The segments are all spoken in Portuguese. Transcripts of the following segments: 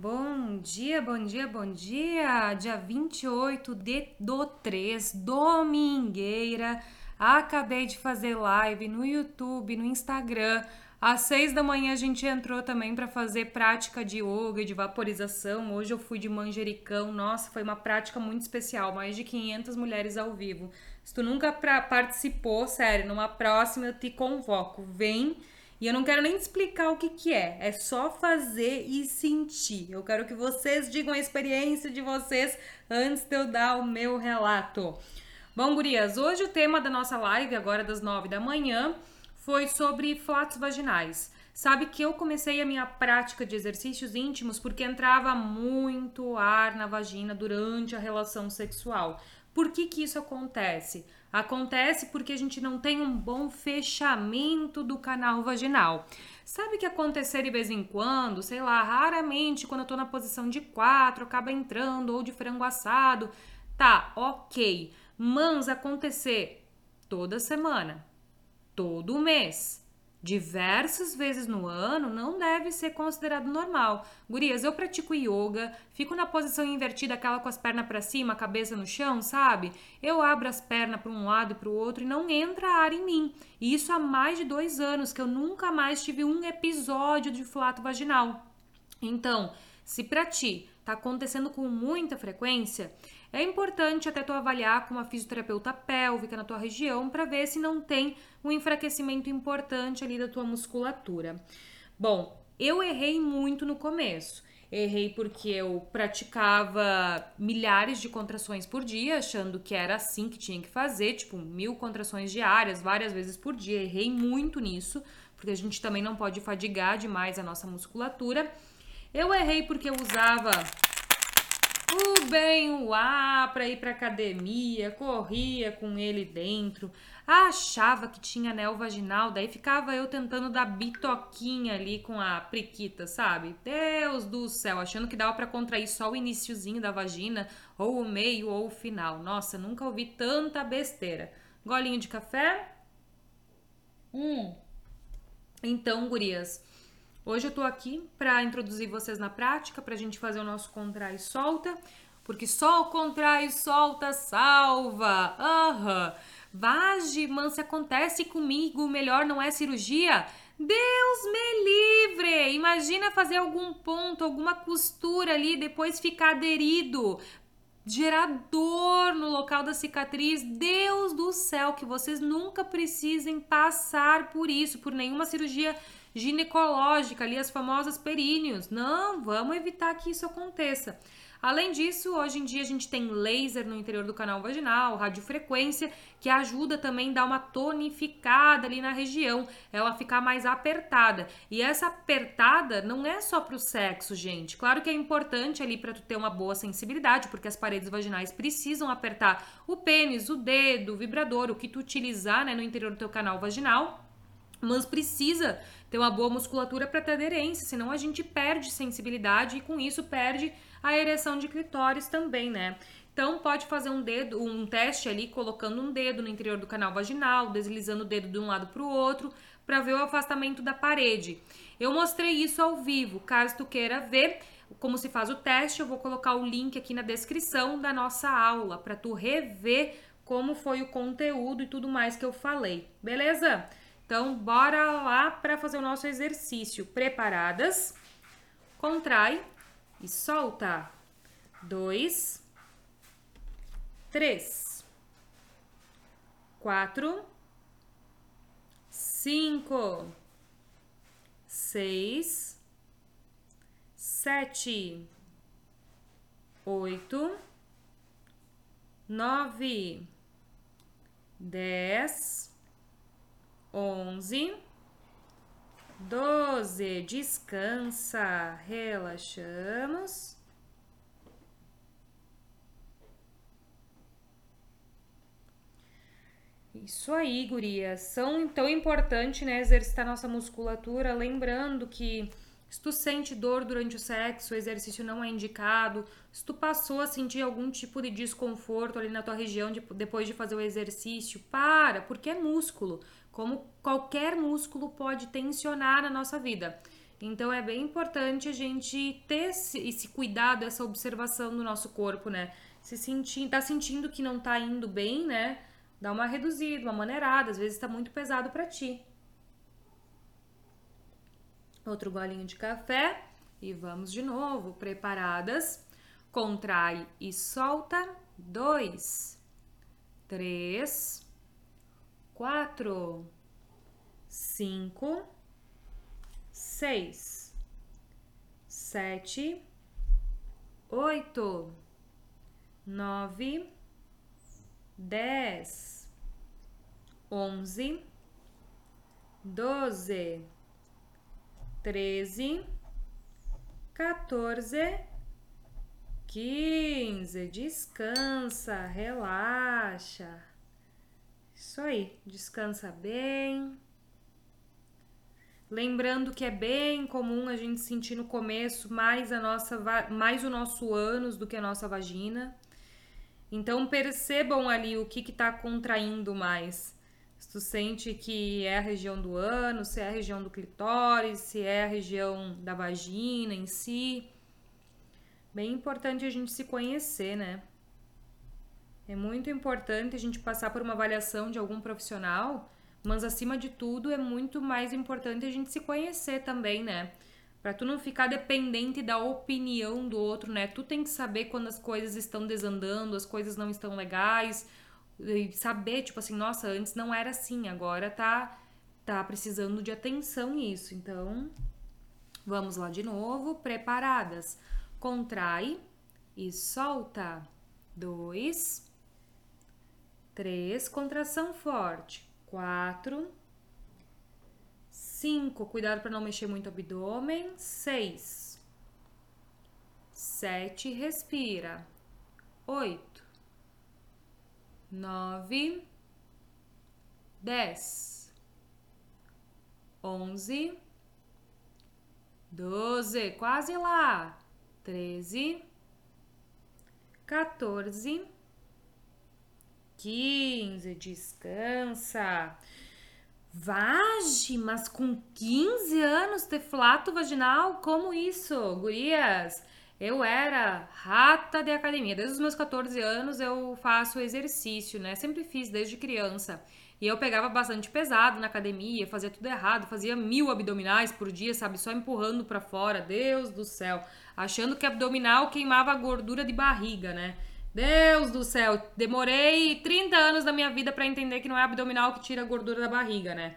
Bom dia, bom dia, bom dia! Dia 28 de, do 3, domingueira. Acabei de fazer live no YouTube, no Instagram. Às 6 da manhã a gente entrou também para fazer prática de yoga, de vaporização. Hoje eu fui de manjericão. Nossa, foi uma prática muito especial. Mais de 500 mulheres ao vivo. Se tu nunca participou, sério, numa próxima eu te convoco. Vem e eu não quero nem explicar o que, que é, é só fazer e sentir. Eu quero que vocês digam a experiência de vocês antes de eu dar o meu relato. Bom, gurias, hoje o tema da nossa live, agora das nove da manhã, foi sobre flatos vaginais. Sabe que eu comecei a minha prática de exercícios íntimos porque entrava muito ar na vagina durante a relação sexual. Por que, que isso acontece? Acontece porque a gente não tem um bom fechamento do canal vaginal. Sabe que acontecer de vez em quando, sei lá, raramente quando eu tô na posição de quatro, acaba entrando ou de frango assado. Tá, ok. Mas acontecer toda semana, todo mês, diversas vezes no ano não deve ser considerado normal. Gurias, eu pratico yoga, fico na posição invertida, aquela com as pernas para cima, a cabeça no chão, sabe? Eu abro as pernas para um lado e para o outro e não entra ar em mim. E isso há mais de dois anos que eu nunca mais tive um episódio de flato vaginal. Então, se para ti tá acontecendo com muita frequência, é importante até tu avaliar com uma fisioterapeuta pélvica na tua região para ver se não tem um enfraquecimento importante ali da tua musculatura. Bom, eu errei muito no começo. Errei porque eu praticava milhares de contrações por dia, achando que era assim que tinha que fazer, tipo mil contrações diárias, várias vezes por dia. Errei muito nisso, porque a gente também não pode fadigar demais a nossa musculatura. Eu errei porque eu usava o bem o ar para ir para academia, corria com ele dentro, achava que tinha anel vaginal, daí ficava eu tentando dar bitoquinha ali com a priquita, sabe? Deus do céu, achando que dava para contrair só o iníciozinho da vagina, ou o meio ou o final. Nossa, nunca ouvi tanta besteira. Golinho de café? Hum. Então, gurias, Hoje eu tô aqui para introduzir vocês na prática, pra gente fazer o nosso contrai e solta, porque só o contrai e solta salva. Aham. Uhum. Vage, se acontece comigo, melhor não é cirurgia? Deus me livre! Imagina fazer algum ponto, alguma costura ali, depois ficar aderido gerar dor no local da cicatriz. Deus do céu, que vocês nunca precisem passar por isso, por nenhuma cirurgia ginecológica, ali as famosas períneos. Não, vamos evitar que isso aconteça. Além disso, hoje em dia a gente tem laser no interior do canal vaginal, radiofrequência, que ajuda também a dar uma tonificada ali na região, ela ficar mais apertada. E essa apertada não é só para o sexo, gente. Claro que é importante ali para tu ter uma boa sensibilidade, porque as paredes vaginais precisam apertar o pênis, o dedo, o vibrador, o que tu utilizar né, no interior do teu canal vaginal mas precisa ter uma boa musculatura para ter aderência, senão a gente perde sensibilidade e com isso perde a ereção de clitóris também, né? Então pode fazer um dedo, um teste ali colocando um dedo no interior do canal vaginal, deslizando o dedo de um lado para o outro para ver o afastamento da parede. Eu mostrei isso ao vivo. Caso tu queira ver como se faz o teste, eu vou colocar o link aqui na descrição da nossa aula para tu rever como foi o conteúdo e tudo mais que eu falei. Beleza? Então, bora lá para fazer o nosso exercício. Preparadas? Contrai e solta. Dois, três, quatro, cinco, seis, sete, oito, nove, dez onze, doze. Descansa, relaxamos. Isso aí, gurias. São tão importante, né, exercitar nossa musculatura, lembrando que se tu sente dor durante o sexo, o exercício não é indicado. Se tu passou a sentir algum tipo de desconforto ali na tua região de, depois de fazer o exercício, para, porque é músculo como qualquer músculo pode tensionar na nossa vida. Então é bem importante a gente ter esse, esse cuidado, essa observação do nosso corpo, né? Se sentir, tá sentindo que não tá indo bem, né? Dá uma reduzida, uma maneirada, às vezes tá muito pesado para ti. Outro golinho de café e vamos de novo, preparadas? Contrai e solta. Dois, três, quatro, cinco, seis, sete, oito, nove, dez, onze, doze, treze, 14, 15. Descansa, relaxa. Isso aí, descansa bem. Lembrando que é bem comum a gente sentir no começo mais a nossa mais o nosso ânus do que a nossa vagina. Então percebam ali o que está contraindo mais. Se tu sente que é a região do ânus, se é a região do clitóris, se é a região da vagina em si. Bem importante a gente se conhecer, né? É muito importante a gente passar por uma avaliação de algum profissional, mas acima de tudo é muito mais importante a gente se conhecer também, né? Para tu não ficar dependente da opinião do outro, né? Tu tem que saber quando as coisas estão desandando, as coisas não estão legais, e saber, tipo assim, nossa, antes não era assim, agora tá tá precisando de atenção nisso. Então, vamos lá de novo, preparadas. Contrai e solta. Dois, três, contração forte. Quatro, cinco, cuidado para não mexer muito o abdômen. Seis, sete, respira. Oito, nove, dez, onze, doze, quase lá, treze, 14, 15, descansa. Vage, mas com 15 anos ter flato vaginal? Como isso, gurias? Eu era rata de academia. Desde os meus 14 anos eu faço exercício, né? Sempre fiz desde criança. E eu pegava bastante pesado na academia, fazia tudo errado, fazia mil abdominais por dia, sabe? Só empurrando para fora. Deus do céu. Achando que abdominal queimava a gordura de barriga, né? Deus do céu, demorei 30 anos da minha vida para entender que não é abdominal que tira a gordura da barriga, né?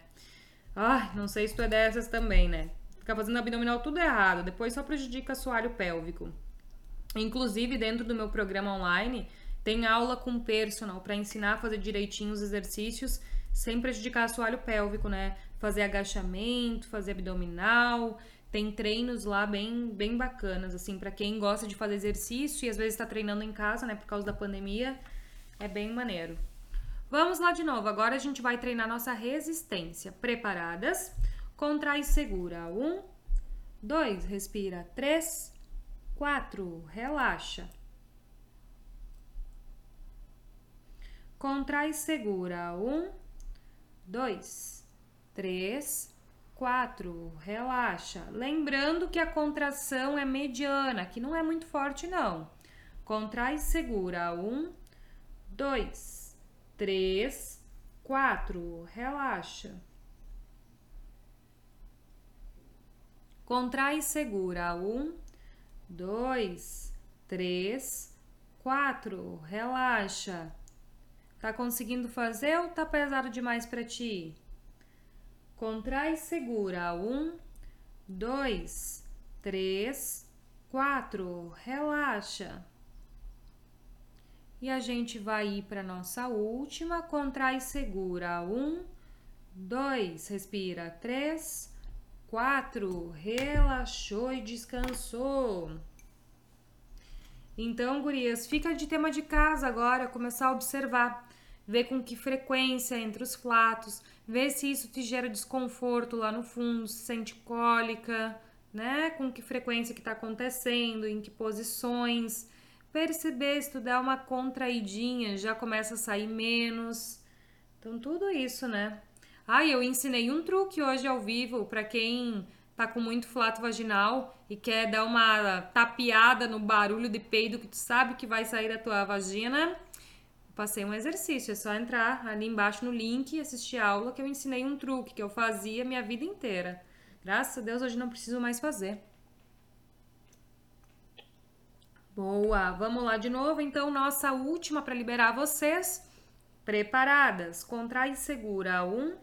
Ai, não sei se tu é dessas também, né? Ficar fazendo abdominal tudo errado, depois só prejudica assoalho pélvico. Inclusive, dentro do meu programa online, tem aula com personal para ensinar a fazer direitinho os exercícios sem prejudicar assoalho pélvico, né? Fazer agachamento, fazer abdominal. Tem treinos lá bem, bem bacanas, assim, para quem gosta de fazer exercício e às vezes está treinando em casa, né, por causa da pandemia. É bem maneiro. Vamos lá de novo. Agora a gente vai treinar nossa resistência. Preparadas? Contrai e segura. Um, dois, respira. Três, quatro, relaxa. Contrai e segura. Um, dois, três, quatro, relaxa. Lembrando que a contração é mediana, que não é muito forte, não. Contrai e segura. Um, dois, três, quatro, relaxa. Contrai e segura. Um, dois, três, quatro. Relaxa. Tá conseguindo fazer ou tá pesado demais para ti? Contrai e segura. Um, dois, três, quatro. Relaxa. E a gente vai ir para nossa última. Contrai e segura. Um, dois, respira. Três, quatro, relaxou e descansou. Então, gurias, fica de tema de casa agora, começar a observar, ver com que frequência entre os flatos, ver se isso te gera desconforto lá no fundo, se sente cólica, né? Com que frequência que está acontecendo, em que posições, perceber se tu dá uma contraidinha, já começa a sair menos. Então, tudo isso, né? Ah, eu ensinei um truque hoje ao vivo para quem tá com muito flato vaginal e quer dar uma tapeada no barulho de peido que tu sabe que vai sair da tua vagina, passei um exercício. É só entrar ali embaixo no link e assistir a aula que eu ensinei um truque que eu fazia minha vida inteira. Graças a Deus hoje não preciso mais fazer. Boa, vamos lá de novo. Então, nossa última para liberar vocês. Preparadas? Contrai e segura. Um,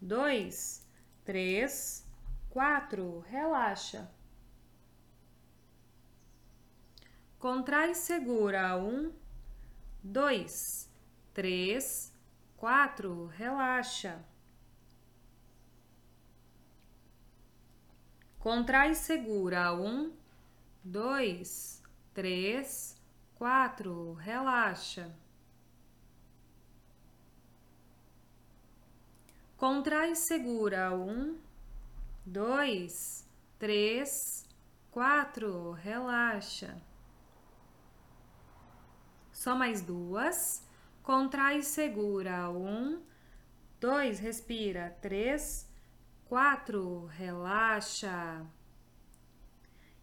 dois, três, quatro. Relaxa. Contrai segura. Um, dois, três, quatro. Relaxa. Contrai segura. Um, dois, três, quatro. Relaxa. Contrai segura. Um, dois, três, quatro. Relaxa. Só mais duas. Contrai segura. Um, dois, respira. Três, quatro. Relaxa.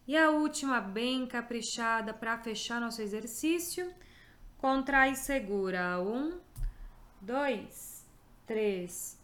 E a última, bem caprichada, para fechar nosso exercício. Contrai segura. Um, dois, três,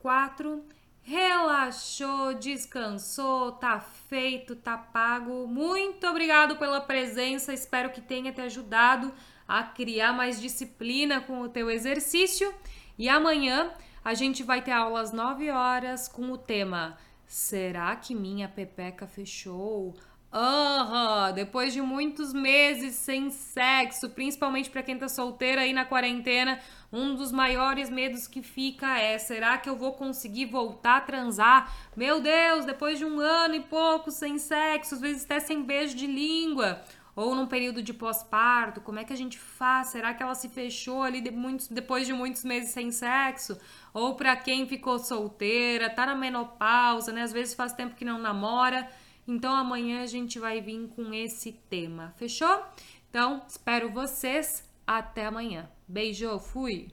quatro. Relaxou, descansou, tá feito, tá pago. Muito obrigado pela presença. Espero que tenha te ajudado a criar mais disciplina com o teu exercício. E amanhã a gente vai ter aula às 9 horas com o tema Será que minha pepeca fechou? Aham, uhum. depois de muitos meses sem sexo, principalmente para quem tá solteira aí na quarentena, um dos maiores medos que fica é: será que eu vou conseguir voltar a transar? Meu Deus, depois de um ano e pouco sem sexo, às vezes até sem beijo de língua, ou num período de pós-parto, como é que a gente faz? Será que ela se fechou ali de muitos, depois de muitos meses sem sexo? Ou para quem ficou solteira, tá na menopausa, né? Às vezes faz tempo que não namora. Então amanhã a gente vai vir com esse tema, fechou? Então, espero vocês. Até amanhã. Beijo, fui!